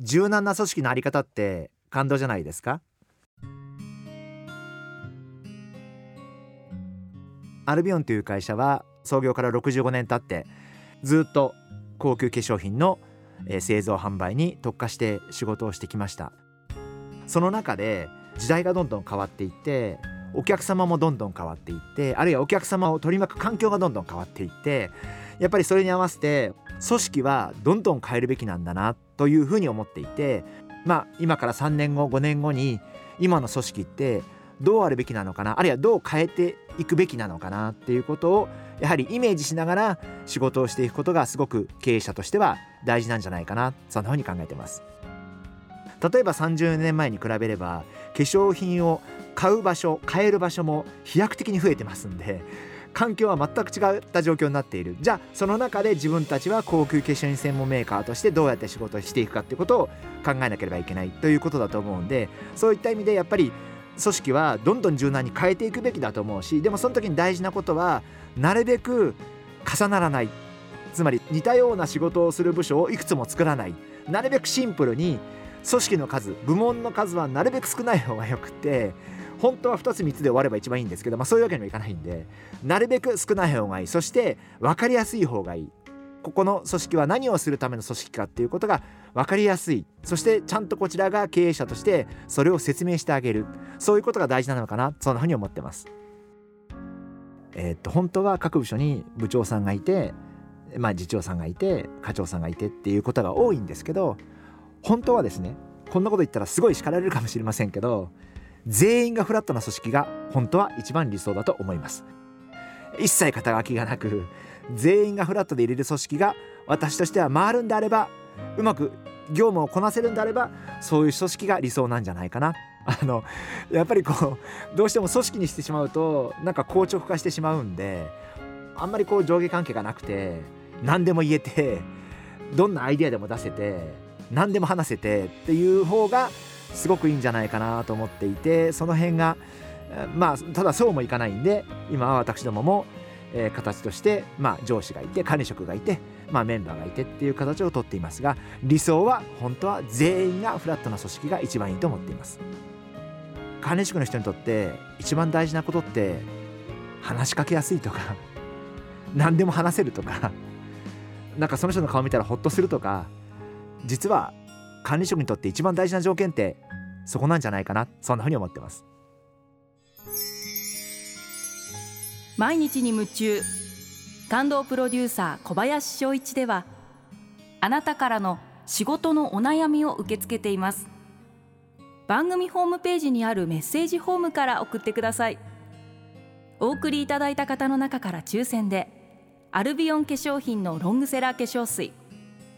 柔軟な組織のあり方って感動じゃないですか？アルビオンという会社は創業から65年経ってずっと高級化粧品の製造販売に特化して仕事をしてきました。その中で時代がどんどん変わっていってお客様もどんどん変わっていってあるいはお客様を取り巻く環境がどんどん変わっていってやっぱりそれに合わせて組織はどんどん変えるべきなんだなというふうに思っていてまあ今から3年後5年後に今の組織ってどうあるべきなのかな？あるいはどう変えていくべきなのかなっていうことをやはりイメージしながら仕事をしていくことがすごく経営者としては大事なんじゃないかな。そんなふうに考えてます。例えば30年前に比べれば化粧品を買う場所買える場所も飛躍的に増えてますんで環境は全く違った状況になっている。じゃあその中で自分たちは高級化粧品専門メーカーとしてどうやって仕事をしていくかっていうことを考えなければいけないということだと思うんでそういった意味でやっぱり組織はどんどん柔軟に変えていくべきだと思うしでもその時に大事なことはなるべく重ならない。つまり似たような仕事をする部署をいくつも作らない。なるべくシンプルに組織の数部門の数はなるべく少ない方がよくて本当は2つ3つで終われば一番いいんですけど、まあ、そういうわけにもいかないんでなるべく少ない方がいい。そして分かりやすい方がいい。ここの組織は何をするための組織かっていうことが分かりやすい。そしてちゃんとこちらが経営者としてそれを説明してあげる。そういうことが大事なのかな。そんなふうに思ってます。えー、っと本当は各部署に部長さんがいて、まあ、次長さんがいて課長さんがいてっていうことが多いんですけど本当はですねこんなこと言ったらすごい叱られるかもしれませんけど全員がフラットな組織が本当は一番理想だと思います。一切肩書きがなく全員がフラットで入れる組織が私としては回るんであればうまく業務をこなせるんであればそういう組織が理想なんじゃないかな。あのやっぱりこうどうしても組織にしてしまうとなんか硬直化してしまうんであんまりこう上下関係がなくて何でも言えてどんなアイデアでも出せて何でも話せてっていう方がすごくいいんじゃないかなと思っていてその辺がまあただそうもいかないんで今は私どもも、えー、形として、まあ、上司がいて管理職がいて、まあ、メンバーがいてっていう形をとっていますが理想は本当は全員がフラットな組織が一番いいと思っています。管理職の人にとって一番大事なことって話しかけやすいとか 何でも話せるとかなんかその人の顔見たらホッとするとか実は管理職にとって一番大事な条件ってそこなんじゃないかな。そんなふうに思ってます。毎日に夢中。感動プロデューサー小林翔一ではあなたからの仕事のお悩みを受け付けています。番組ホームページにあるメッセージフォームから送ってください。お送りいただいた方の中から抽選でアルビオン化粧品のロングセラー化粧水。